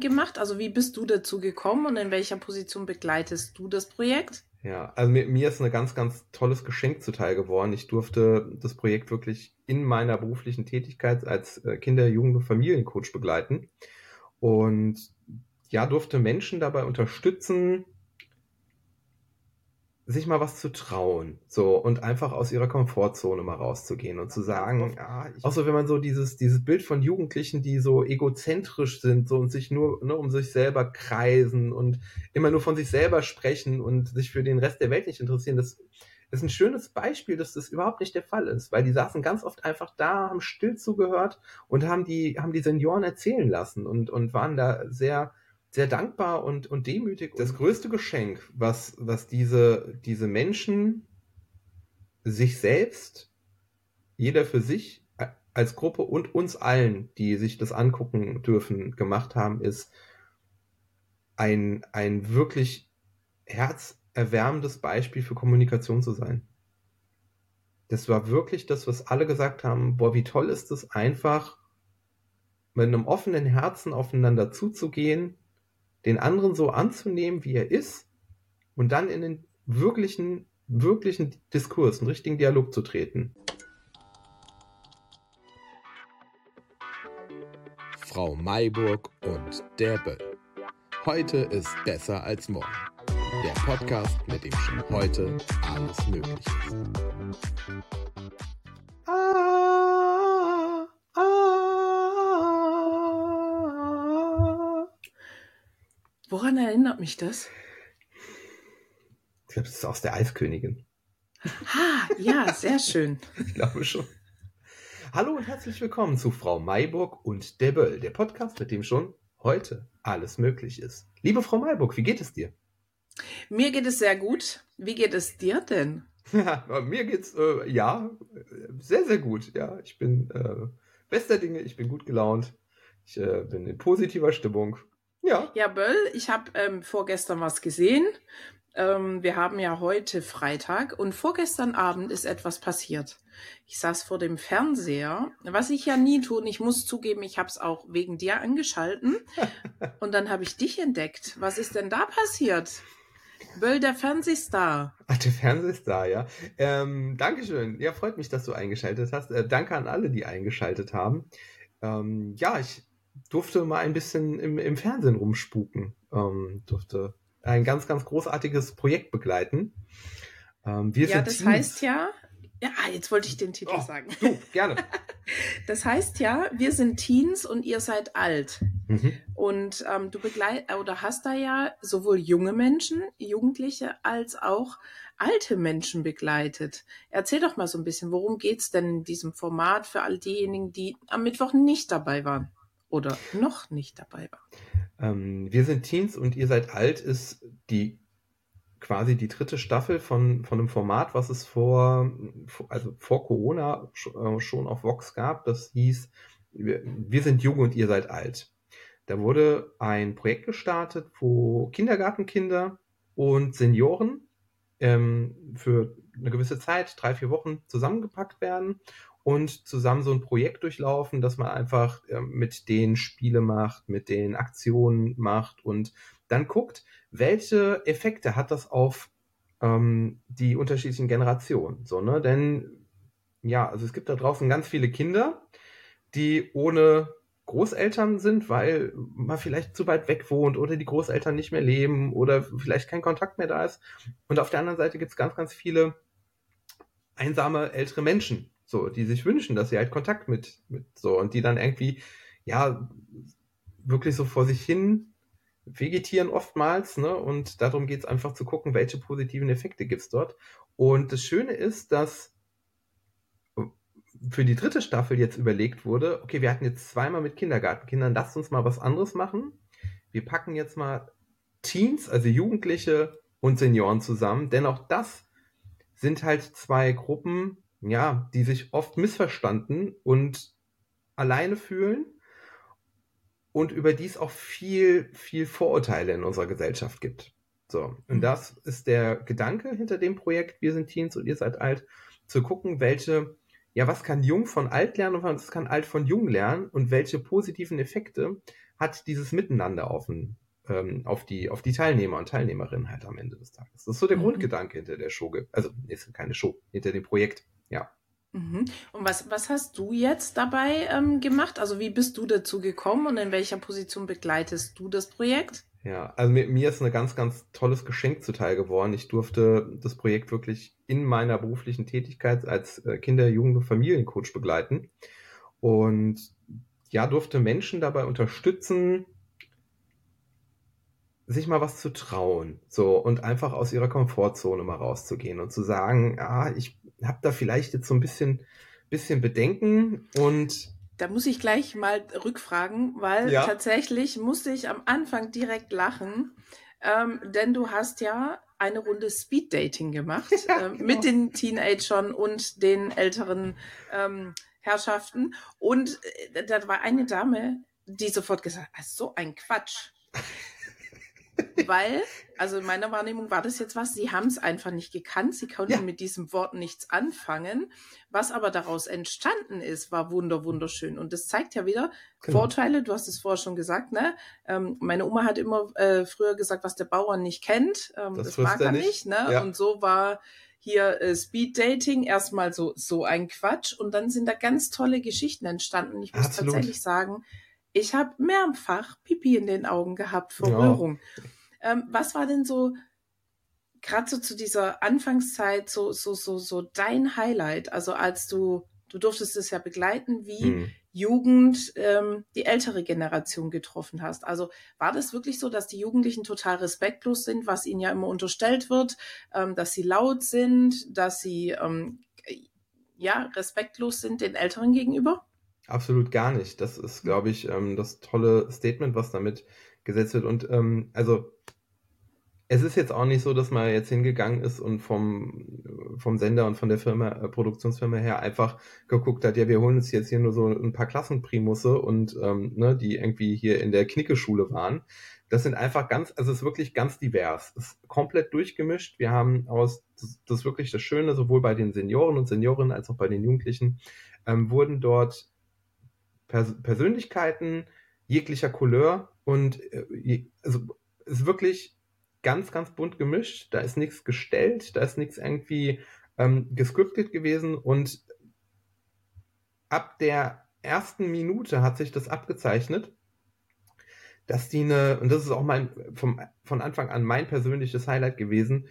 gemacht? Also wie bist du dazu gekommen und in welcher Position begleitest du das Projekt? Ja, also mir, mir ist ein ganz, ganz tolles Geschenk zuteil geworden. Ich durfte das Projekt wirklich in meiner beruflichen Tätigkeit als äh, Kinder-, Jugend- und Familiencoach begleiten und ja, durfte Menschen dabei unterstützen, sich mal was zu trauen, so und einfach aus ihrer Komfortzone mal rauszugehen und zu sagen, ja, auch so wenn man so dieses dieses Bild von Jugendlichen, die so egozentrisch sind, so und sich nur ne, um sich selber kreisen und immer nur von sich selber sprechen und sich für den Rest der Welt nicht interessieren, das ist ein schönes Beispiel, dass das überhaupt nicht der Fall ist, weil die saßen ganz oft einfach da, haben still zugehört und haben die haben die Senioren erzählen lassen und und waren da sehr sehr dankbar und, und demütig. Das größte Geschenk, was, was diese, diese Menschen sich selbst, jeder für sich als Gruppe und uns allen, die sich das angucken dürfen, gemacht haben, ist ein, ein wirklich herzerwärmendes Beispiel für Kommunikation zu sein. Das war wirklich das, was alle gesagt haben, boah, wie toll ist es einfach, mit einem offenen Herzen aufeinander zuzugehen, den anderen so anzunehmen, wie er ist und dann in den wirklichen, wirklichen Diskurs, einen richtigen Dialog zu treten. Frau Mayburg und der Böll. Heute ist besser als morgen. Der Podcast, mit dem schon heute alles möglich ist. Mich das? Ich glaube, das ist aus der Eiskönigin. Ha, ja, sehr schön. ich glaube schon. Hallo und herzlich willkommen zu Frau Mayburg und der Böll, der Podcast, mit dem schon heute alles möglich ist. Liebe Frau Mayburg, wie geht es dir? Mir geht es sehr gut. Wie geht es dir denn? Ja, mir geht's äh, ja sehr, sehr gut. Ja, ich bin äh, bester Dinge, ich bin gut gelaunt, ich äh, bin in positiver Stimmung ja. Ja, Böll, ich habe ähm, vorgestern was gesehen. Ähm, wir haben ja heute Freitag und vorgestern Abend ist etwas passiert. Ich saß vor dem Fernseher, was ich ja nie tue. Und ich muss zugeben, ich habe es auch wegen dir angeschalten. und dann habe ich dich entdeckt. Was ist denn da passiert? Böll, der Fernsehstar. Ach, der Fernsehstar, ja. Ähm, Dankeschön. Ja, freut mich, dass du eingeschaltet hast. Äh, danke an alle, die eingeschaltet haben. Ähm, ja, ich durfte mal ein bisschen im, im Fernsehen rumspuken. Ähm, durfte ein ganz, ganz großartiges Projekt begleiten. Ähm, wir ja, das Teams. heißt ja, ja, jetzt wollte ich den Titel oh, sagen. Du, gerne. Das heißt ja, wir sind Teens und ihr seid alt. Mhm. Und ähm, du begleit oder hast da ja sowohl junge Menschen, Jugendliche, als auch alte Menschen begleitet. Erzähl doch mal so ein bisschen, worum geht's denn in diesem Format für all diejenigen, die am Mittwoch nicht dabei waren? Oder noch nicht dabei war. Ähm, wir sind Teens und ihr seid alt ist die quasi die dritte Staffel von, von einem Format, was es vor, also vor Corona äh, schon auf Vox gab. Das hieß, wir, wir sind jung und ihr seid alt. Da wurde ein Projekt gestartet, wo Kindergartenkinder und Senioren ähm, für eine gewisse Zeit, drei, vier Wochen zusammengepackt werden und zusammen so ein Projekt durchlaufen, dass man einfach äh, mit denen Spiele macht, mit denen Aktionen macht und dann guckt, welche Effekte hat das auf ähm, die unterschiedlichen Generationen. So, ne? Denn ja, also es gibt da draußen ganz viele Kinder, die ohne Großeltern sind, weil man vielleicht zu weit weg wohnt oder die Großeltern nicht mehr leben oder vielleicht kein Kontakt mehr da ist. Und auf der anderen Seite gibt es ganz, ganz viele einsame ältere Menschen, so, die sich wünschen, dass sie halt Kontakt mit, mit so und die dann irgendwie, ja, wirklich so vor sich hin vegetieren oftmals, ne? Und darum geht es einfach zu gucken, welche positiven Effekte gibt's dort. Und das Schöne ist, dass für die dritte Staffel jetzt überlegt wurde, okay, wir hatten jetzt zweimal mit Kindergartenkindern, lasst uns mal was anderes machen. Wir packen jetzt mal Teens, also Jugendliche und Senioren zusammen, denn auch das sind halt zwei Gruppen, ja, die sich oft missverstanden und alleine fühlen und über dies auch viel, viel Vorurteile in unserer Gesellschaft gibt. So, und mhm. das ist der Gedanke hinter dem Projekt Wir sind Teens und ihr seid alt, zu gucken, welche, ja, was kann jung von alt lernen und was kann alt von jung lernen und welche positiven Effekte hat dieses Miteinander auf, den, ähm, auf, die, auf die Teilnehmer und Teilnehmerinnen halt am Ende des Tages. Das ist so der mhm. Grundgedanke hinter der Show. Also, ist keine Show, hinter dem Projekt, ja. Mhm. Und was, was hast du jetzt dabei ähm, gemacht? Also wie bist du dazu gekommen und in welcher Position begleitest du das Projekt? Ja, also mir, mir ist ein ganz, ganz tolles Geschenk zuteil geworden. Ich durfte das Projekt wirklich in meiner beruflichen Tätigkeit als äh, Kinder-, Jugend- und Familiencoach begleiten. Und ja, durfte Menschen dabei unterstützen, sich mal was zu trauen, so und einfach aus ihrer Komfortzone mal rauszugehen und zu sagen, ah, ich habe da vielleicht jetzt so ein bisschen, bisschen Bedenken und da muss ich gleich mal rückfragen, weil ja. tatsächlich musste ich am Anfang direkt lachen, ähm, denn du hast ja eine Runde Speed Dating gemacht ja, ähm, genau. mit den Teenagern und den älteren ähm, Herrschaften. Und äh, da war eine Dame, die sofort gesagt hat, so ein Quatsch. Weil, also in meiner Wahrnehmung war das jetzt was, sie haben es einfach nicht gekannt, sie konnten ja. mit diesem Wort nichts anfangen. Was aber daraus entstanden ist, war wunder, wunderschön. Und das zeigt ja wieder genau. Vorteile, du hast es vorher schon gesagt, ne? Ähm, meine Oma hat immer äh, früher gesagt, was der Bauer nicht kennt, ähm, das, das mag er nicht, nicht ne? Ja. Und so war hier äh, Speed Dating erstmal so, so ein Quatsch. Und dann sind da ganz tolle Geschichten entstanden. Ich muss Absolut. tatsächlich sagen, ich habe mehrfach Pipi in den Augen gehabt vor ja. Rührung. Ähm, was war denn so, gerade so zu dieser Anfangszeit, so, so, so, so dein Highlight? Also als du, du durftest es ja begleiten, wie hm. Jugend ähm, die ältere Generation getroffen hast. Also war das wirklich so, dass die Jugendlichen total respektlos sind, was ihnen ja immer unterstellt wird, ähm, dass sie laut sind, dass sie ähm, ja respektlos sind den Älteren gegenüber? Absolut gar nicht. Das ist, glaube ich, ähm, das tolle Statement, was damit gesetzt wird. Und ähm, also es ist jetzt auch nicht so, dass man jetzt hingegangen ist und vom, vom Sender und von der Firma, äh, Produktionsfirma her einfach geguckt hat, ja, wir holen uns jetzt hier nur so ein paar Klassenprimusse und ähm, ne, die irgendwie hier in der Knickeschule waren. Das sind einfach ganz, also es ist wirklich ganz divers. Es ist komplett durchgemischt. Wir haben aus, das, das ist wirklich das Schöne, sowohl bei den Senioren und Seniorinnen als auch bei den Jugendlichen, ähm, wurden dort Pers Persönlichkeiten jeglicher Couleur und äh, also ist wirklich ganz, ganz bunt gemischt. Da ist nichts gestellt, da ist nichts irgendwie ähm, gescriptet gewesen und ab der ersten Minute hat sich das abgezeichnet, dass die eine, und das ist auch mein, vom, von Anfang an mein persönliches Highlight gewesen,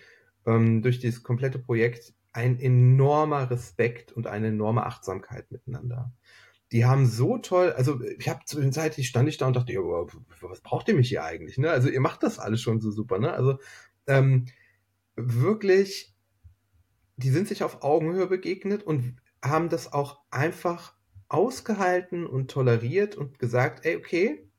ähm, durch dieses komplette Projekt, ein enormer Respekt und eine enorme Achtsamkeit miteinander die haben so toll, also ich habe zu den Zeit, ich stand ich da und dachte, was braucht ihr mich hier eigentlich? Ne? Also ihr macht das alles schon so super, ne? Also ähm, wirklich, die sind sich auf Augenhöhe begegnet und haben das auch einfach ausgehalten und toleriert und gesagt, ey, okay,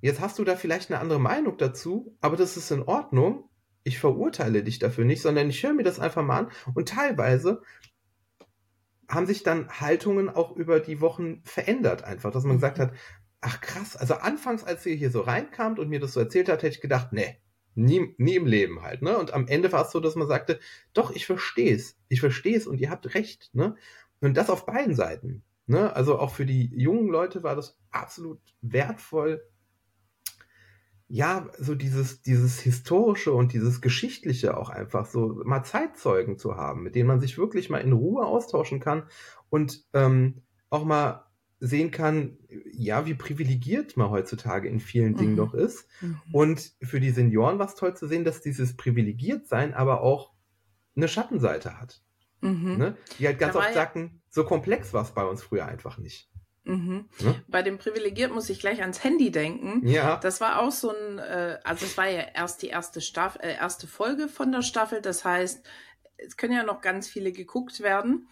jetzt hast du da vielleicht eine andere Meinung dazu, aber das ist in Ordnung. Ich verurteile dich dafür nicht, sondern ich höre mir das einfach mal an. Und teilweise haben sich dann Haltungen auch über die Wochen verändert, einfach, dass man gesagt mhm. hat, ach krass, also anfangs, als ihr hier so reinkamt und mir das so erzählt hat, hätte ich gedacht, nee, nie, nie im Leben halt, ne? Und am Ende war es so, dass man sagte, doch, ich verstehe es, ich verstehe es und ihr habt recht, ne? Und das auf beiden Seiten, ne? Also auch für die jungen Leute war das absolut wertvoll, ja, so dieses, dieses historische und dieses geschichtliche auch einfach so mal Zeitzeugen zu haben, mit denen man sich wirklich mal in Ruhe austauschen kann und ähm, auch mal sehen kann, ja, wie privilegiert man heutzutage in vielen Dingen mhm. noch ist. Mhm. Und für die Senioren war es toll zu sehen, dass dieses Privilegiertsein aber auch eine Schattenseite hat. Mhm. Ne? Die halt ganz oft sagten, so komplex war es bei uns früher einfach nicht. Mhm. Ja? Bei dem Privilegiert muss ich gleich ans Handy denken. Ja. Das war auch so ein, äh, also es war ja erst die erste Staffel, äh, erste Folge von der Staffel. Das heißt, es können ja noch ganz viele geguckt werden.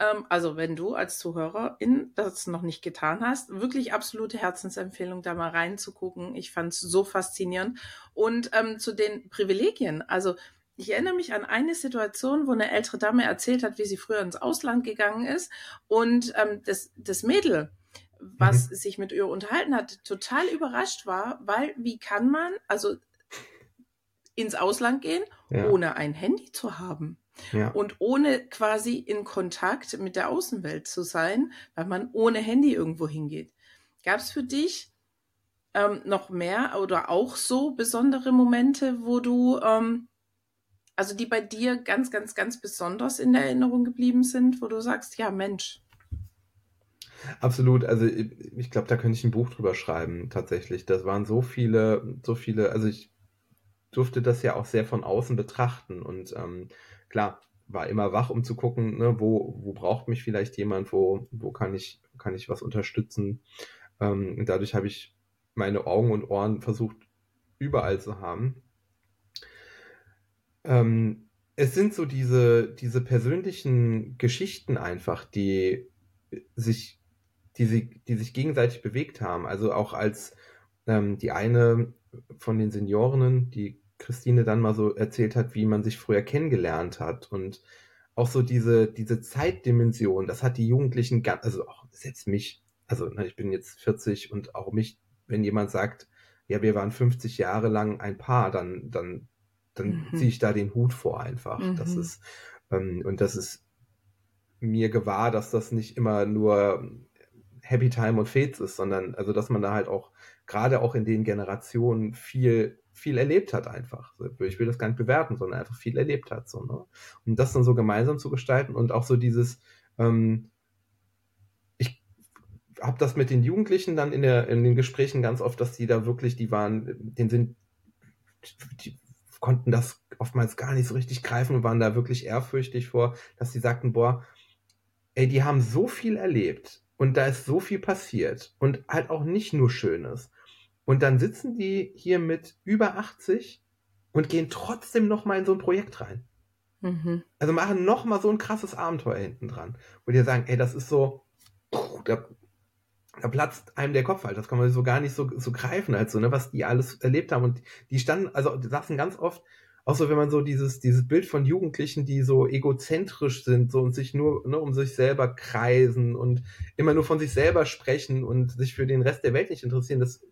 Ähm, also wenn du als Zuhörerin das noch nicht getan hast, wirklich absolute Herzensempfehlung, da mal reinzugucken. Ich fand es so faszinierend. Und ähm, zu den Privilegien, also ich erinnere mich an eine Situation, wo eine ältere Dame erzählt hat, wie sie früher ins Ausland gegangen ist und ähm, das, das Mädel, was mhm. sich mit ihr unterhalten hat, total überrascht war, weil wie kann man also ins Ausland gehen, ja. ohne ein Handy zu haben? Ja. Und ohne quasi in Kontakt mit der Außenwelt zu sein, weil man ohne Handy irgendwo hingeht. Gab es für dich ähm, noch mehr oder auch so besondere Momente, wo du, ähm, also die bei dir ganz, ganz, ganz besonders in Erinnerung geblieben sind, wo du sagst, ja Mensch. Absolut, also ich, ich glaube, da könnte ich ein Buch drüber schreiben, tatsächlich. Das waren so viele, so viele, also ich durfte das ja auch sehr von außen betrachten und ähm, klar, war immer wach, um zu gucken, ne, wo, wo braucht mich vielleicht jemand, wo, wo kann ich, kann ich was unterstützen. Ähm, dadurch habe ich meine Augen und Ohren versucht, überall zu haben. Ähm, es sind so diese, diese persönlichen Geschichten einfach, die sich, die, sie, die sich gegenseitig bewegt haben. Also auch als ähm, die eine von den Seniorinnen, die Christine dann mal so erzählt hat, wie man sich früher kennengelernt hat und auch so diese, diese Zeitdimension, das hat die Jugendlichen, also auch selbst mich, also ne, ich bin jetzt 40 und auch mich, wenn jemand sagt, ja, wir waren 50 Jahre lang ein Paar, dann, dann, dann mhm. ziehe ich da den Hut vor einfach. Mhm. Das ist, ähm, und das ist mir gewahr, dass das nicht immer nur Happy Time und Fates ist, sondern also, dass man da halt auch gerade auch in den Generationen viel viel erlebt hat einfach. Ich will das gar nicht bewerten, sondern einfach viel erlebt hat. So, ne? Und das dann so gemeinsam zu gestalten und auch so dieses, ähm, ich habe das mit den Jugendlichen dann in, der, in den Gesprächen ganz oft, dass die da wirklich, die waren, den sind, die konnten das oftmals gar nicht so richtig greifen und waren da wirklich ehrfürchtig vor, dass sie sagten, boah, ey, die haben so viel erlebt und da ist so viel passiert und halt auch nicht nur Schönes. Und dann sitzen die hier mit über 80 und gehen trotzdem noch mal in so ein Projekt rein. Mhm. Also machen noch mal so ein krasses Abenteuer hinten dran. Wo die sagen, ey, das ist so, da, da platzt einem der Kopf halt. Das kann man so gar nicht so, so greifen, als so, ne, was die alles erlebt haben. Und die standen, also die saßen ganz oft, auch so, wenn man so dieses, dieses Bild von Jugendlichen, die so egozentrisch sind, so und sich nur ne, um sich selber kreisen und immer nur von sich selber sprechen und sich für den Rest der Welt nicht interessieren, das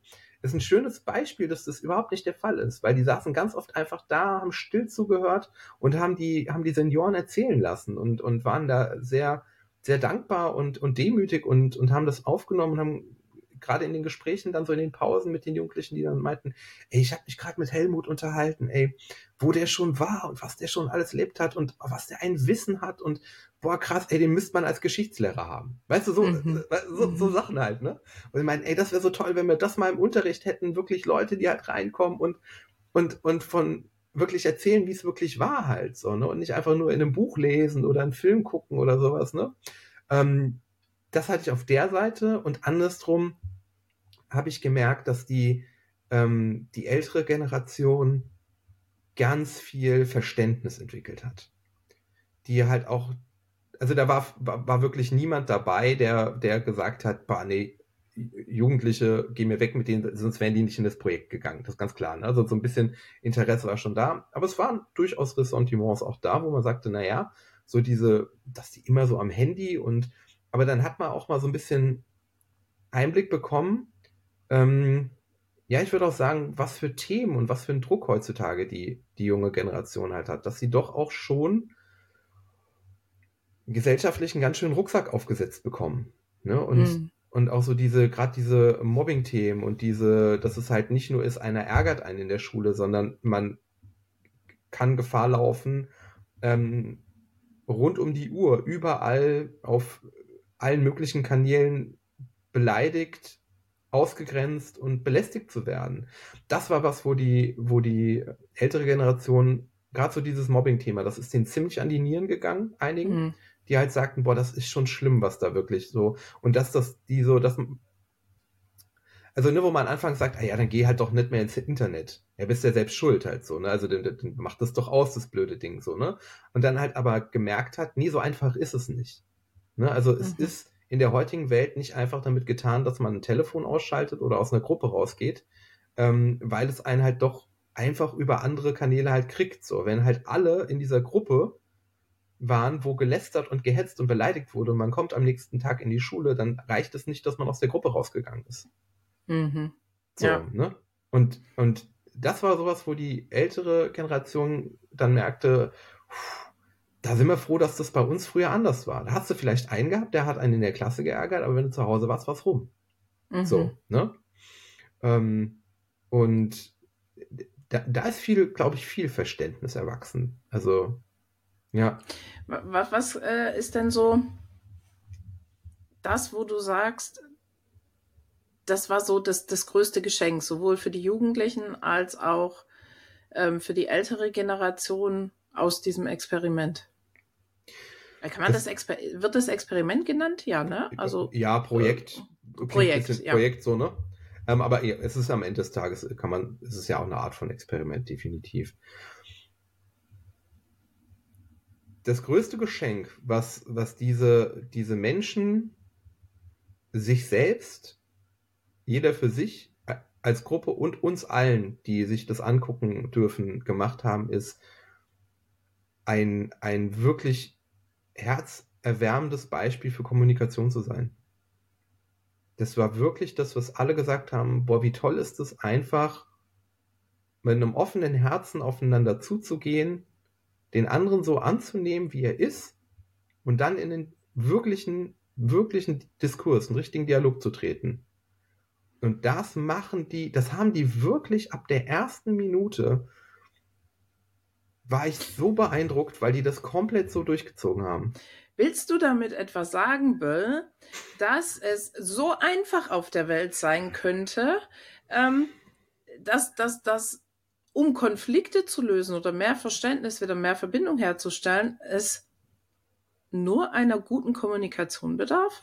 ist ein schönes Beispiel, dass das überhaupt nicht der Fall ist, weil die saßen ganz oft einfach da, haben still zugehört und haben die, haben die Senioren erzählen lassen und, und waren da sehr, sehr dankbar und, und demütig und, und haben das aufgenommen und haben gerade in den Gesprächen dann so in den Pausen mit den Jugendlichen, die dann meinten, ey, ich habe mich gerade mit Helmut unterhalten, ey, wo der schon war und was der schon alles lebt hat und was der ein Wissen hat und boah, krass, ey, den müsste man als Geschichtslehrer haben. Weißt du, so, mhm. So, so, mhm. Sachen halt, ne? Und ich meine, ey, das wäre so toll, wenn wir das mal im Unterricht hätten, wirklich Leute, die halt reinkommen und, und, und von wirklich erzählen, wie es wirklich war halt, so, ne? Und nicht einfach nur in einem Buch lesen oder einen Film gucken oder sowas, ne? Ähm, das hatte ich auf der Seite und andersrum habe ich gemerkt, dass die, ähm, die ältere Generation ganz viel Verständnis entwickelt hat. Die halt auch also da war, war, war wirklich niemand dabei, der, der gesagt hat, bah, nee, Jugendliche, geh mir weg mit denen, sonst wären die nicht in das Projekt gegangen. Das ist ganz klar. Ne? Also so ein bisschen Interesse war schon da. Aber es waren durchaus Ressentiments auch da, wo man sagte, na ja, so diese, dass die immer so am Handy und, aber dann hat man auch mal so ein bisschen Einblick bekommen, ähm, ja, ich würde auch sagen, was für Themen und was für ein Druck heutzutage die, die junge Generation halt hat, dass sie doch auch schon gesellschaftlichen ganz schön Rucksack aufgesetzt bekommen. Ne? Und, mhm. Und auch so diese, gerade diese Mobbing-Themen und diese, dass es halt nicht nur ist, einer ärgert einen in der Schule, sondern man kann Gefahr laufen, ähm, rund um die Uhr, überall auf allen möglichen Kanälen beleidigt, ausgegrenzt und belästigt zu werden. Das war was, wo die, wo die ältere Generation, gerade so dieses Mobbing-Thema, das ist denen ziemlich an die Nieren gegangen, einigen. Mhm die halt sagten, boah, das ist schon schlimm, was da wirklich so. Und dass das, die so, dass, also ne, wo man anfangs sagt, ah ja, dann geh halt doch nicht mehr ins Internet. Ja, bist ja selbst schuld halt so, ne? Also dann, dann macht das doch aus, das blöde Ding so, ne? Und dann halt aber gemerkt hat, nee, so einfach ist es nicht. Ne? Also mhm. es ist in der heutigen Welt nicht einfach damit getan, dass man ein Telefon ausschaltet oder aus einer Gruppe rausgeht, ähm, weil es einen halt doch einfach über andere Kanäle halt kriegt. So, wenn halt alle in dieser Gruppe waren, wo gelästert und gehetzt und beleidigt wurde und man kommt am nächsten Tag in die Schule, dann reicht es nicht, dass man aus der Gruppe rausgegangen ist. Mhm. So, ja. ne? Und, und das war sowas, wo die ältere Generation dann merkte, da sind wir froh, dass das bei uns früher anders war. Da hast du vielleicht einen gehabt, der hat einen in der Klasse geärgert, aber wenn du zu Hause warst, war's rum. Mhm. So, ne? Ähm, und da, da ist viel, glaube ich, viel Verständnis erwachsen. Also, ja. Was, was äh, ist denn so das, wo du sagst, das war so das, das größte Geschenk, sowohl für die Jugendlichen als auch ähm, für die ältere Generation aus diesem Experiment? Äh, kann man das, das Exper wird das Experiment genannt? Ja, ne? Also ja, Projekt. Äh, Projekt, ja. Projekt so, ne? Ähm, aber es ist am Ende des Tages kann man, es ist ja auch eine Art von Experiment definitiv. Das größte Geschenk, was was diese diese Menschen sich selbst, jeder für sich als Gruppe und uns allen, die sich das angucken dürfen, gemacht haben, ist ein, ein wirklich herzerwärmendes Beispiel für Kommunikation zu sein. Das war wirklich das, was alle gesagt haben, boah, wie toll ist es einfach, mit einem offenen Herzen aufeinander zuzugehen, den anderen so anzunehmen, wie er ist und dann in den wirklichen, wirklichen Diskurs, einen richtigen Dialog zu treten. Und das machen die, das haben die wirklich ab der ersten Minute war ich so beeindruckt, weil die das komplett so durchgezogen haben. Willst du damit etwas sagen, Böll, dass es so einfach auf der Welt sein könnte, ähm, dass, dass, dass um Konflikte zu lösen oder mehr Verständnis, wieder mehr Verbindung herzustellen, es nur einer guten Kommunikation bedarf?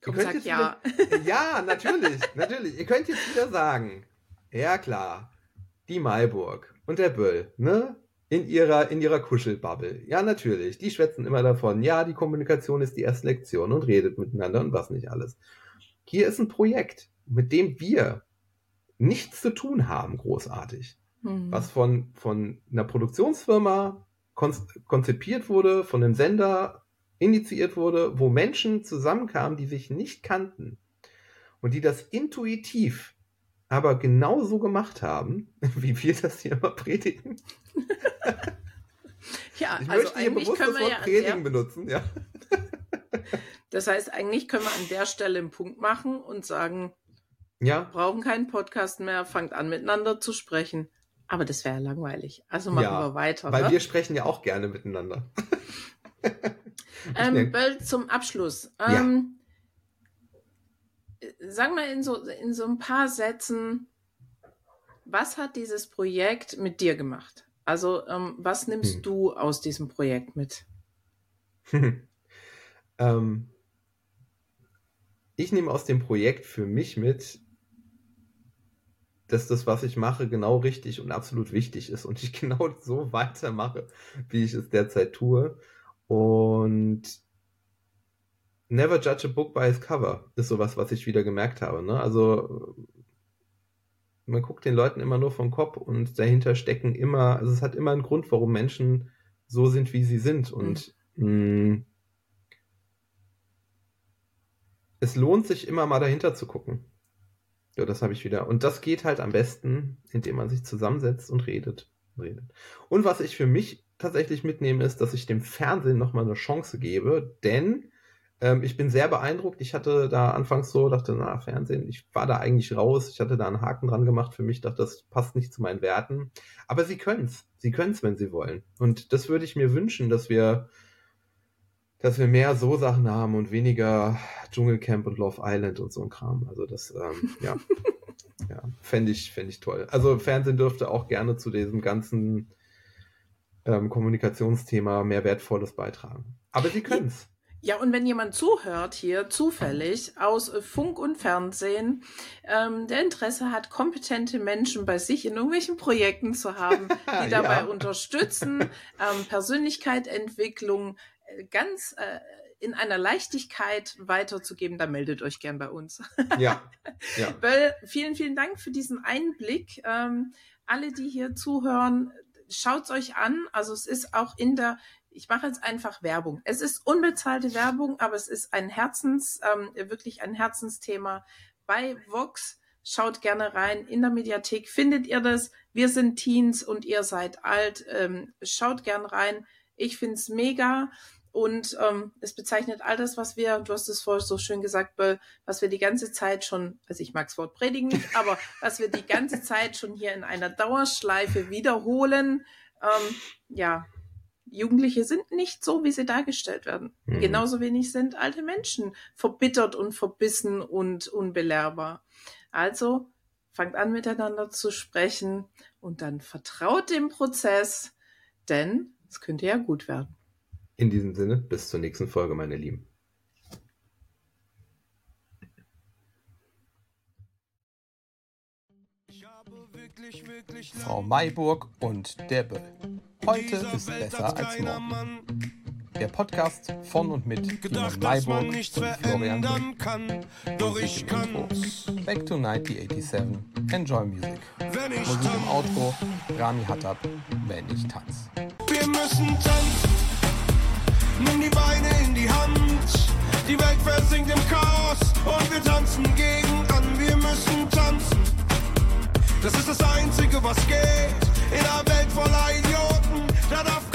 Komm, sag ja. Ja, natürlich, natürlich. Ihr könnt jetzt wieder sagen, ja klar, die Malburg und der Böll, ne? In ihrer, in ihrer Kuschelbubble. Ja, natürlich. Die schwätzen immer davon. Ja, die Kommunikation ist die erste Lektion und redet miteinander und was nicht alles. Hier ist ein Projekt, mit dem wir nichts zu tun haben, großartig. Mhm. Was von, von einer Produktionsfirma konzipiert wurde, von einem Sender initiiert wurde, wo Menschen zusammenkamen, die sich nicht kannten und die das intuitiv aber genau so gemacht haben, wie wir das hier immer predigen. ja, ich also möchte hier bewusst das Wort ja predigen benutzen, ja. das heißt, eigentlich können wir an der Stelle einen Punkt machen und sagen, ja. wir brauchen keinen Podcast mehr, fangt an miteinander zu sprechen. Aber das wäre ja langweilig. Also machen ja, wir weiter. Weil ne? wir sprechen ja auch gerne miteinander. ähm, Böll, zum Abschluss. Ähm, sag mal in so, in so ein paar Sätzen, was hat dieses Projekt mit dir gemacht? Also, ähm, was nimmst hm. du aus diesem Projekt mit? ähm, ich nehme aus dem Projekt für mich mit, dass das, was ich mache, genau richtig und absolut wichtig ist und ich genau so weitermache, wie ich es derzeit tue. Und Never judge a book by its cover ist sowas, was ich wieder gemerkt habe. Ne? Also man guckt den Leuten immer nur vom Kopf und dahinter stecken immer, also es hat immer einen Grund, warum Menschen so sind, wie sie sind. Und mhm. mh, es lohnt sich immer mal dahinter zu gucken. Ja, das habe ich wieder. Und das geht halt am besten, indem man sich zusammensetzt und redet. redet. Und was ich für mich tatsächlich mitnehme, ist, dass ich dem Fernsehen nochmal eine Chance gebe, denn ähm, ich bin sehr beeindruckt. Ich hatte da anfangs so, dachte, na, Fernsehen, ich war da eigentlich raus. Ich hatte da einen Haken dran gemacht für mich, dachte, das passt nicht zu meinen Werten. Aber sie können's. Sie können's, wenn sie wollen. Und das würde ich mir wünschen, dass wir, dass wir mehr so Sachen haben und weniger Dschungelcamp und Love Island und so ein Kram. Also das, ähm, ja. ja, fände ich, fände ich toll. Also Fernsehen dürfte auch gerne zu diesem ganzen ähm, Kommunikationsthema mehr Wertvolles beitragen. Aber sie können's. Ja, und wenn jemand zuhört hier zufällig aus Funk und Fernsehen, ähm, der Interesse hat, kompetente Menschen bei sich in irgendwelchen Projekten zu haben, die dabei ja. unterstützen, ähm, Persönlichkeitsentwicklung ganz äh, in einer Leichtigkeit weiterzugeben, dann meldet euch gern bei uns. ja. ja. Böll, vielen, vielen Dank für diesen Einblick. Ähm, alle, die hier zuhören, schaut's euch an. Also es ist auch in der ich mache jetzt einfach Werbung. Es ist unbezahlte Werbung, aber es ist ein Herzens, ähm, wirklich ein Herzensthema bei Vox. Schaut gerne rein. In der Mediathek findet ihr das. Wir sind Teens und ihr seid alt. Ähm, schaut gern rein. Ich find's mega. Und ähm, es bezeichnet all das, was wir, du hast es vorher so schön gesagt, Böll, was wir die ganze Zeit schon, also ich mag das Wort predigen nicht, aber was wir die ganze Zeit schon hier in einer Dauerschleife wiederholen. Ähm, ja, Jugendliche sind nicht so, wie sie dargestellt werden. Mhm. Genauso wenig sind alte Menschen verbittert und verbissen und unbelehrbar. Also fangt an miteinander zu sprechen und dann vertraut dem Prozess, denn es könnte ja gut werden. In diesem Sinne, bis zur nächsten Folge, meine Lieben. Frau Mayburg und der Böll. Heute ist besser als morgen. Der Podcast von und mit Gedacht, Mayburg und Florian Böll. Kann, doch ich kann. Back to 1987. Enjoy Music. Musik im Outro. Rami Hattab. Wenn ich tanz. Wir müssen tanzen nimm die Beine in die Hand. Die Welt versinkt im Chaos und wir tanzen gegen an. Wir müssen tanzen. Das ist das Einzige, was geht. In einer Welt voller Idioten, da darf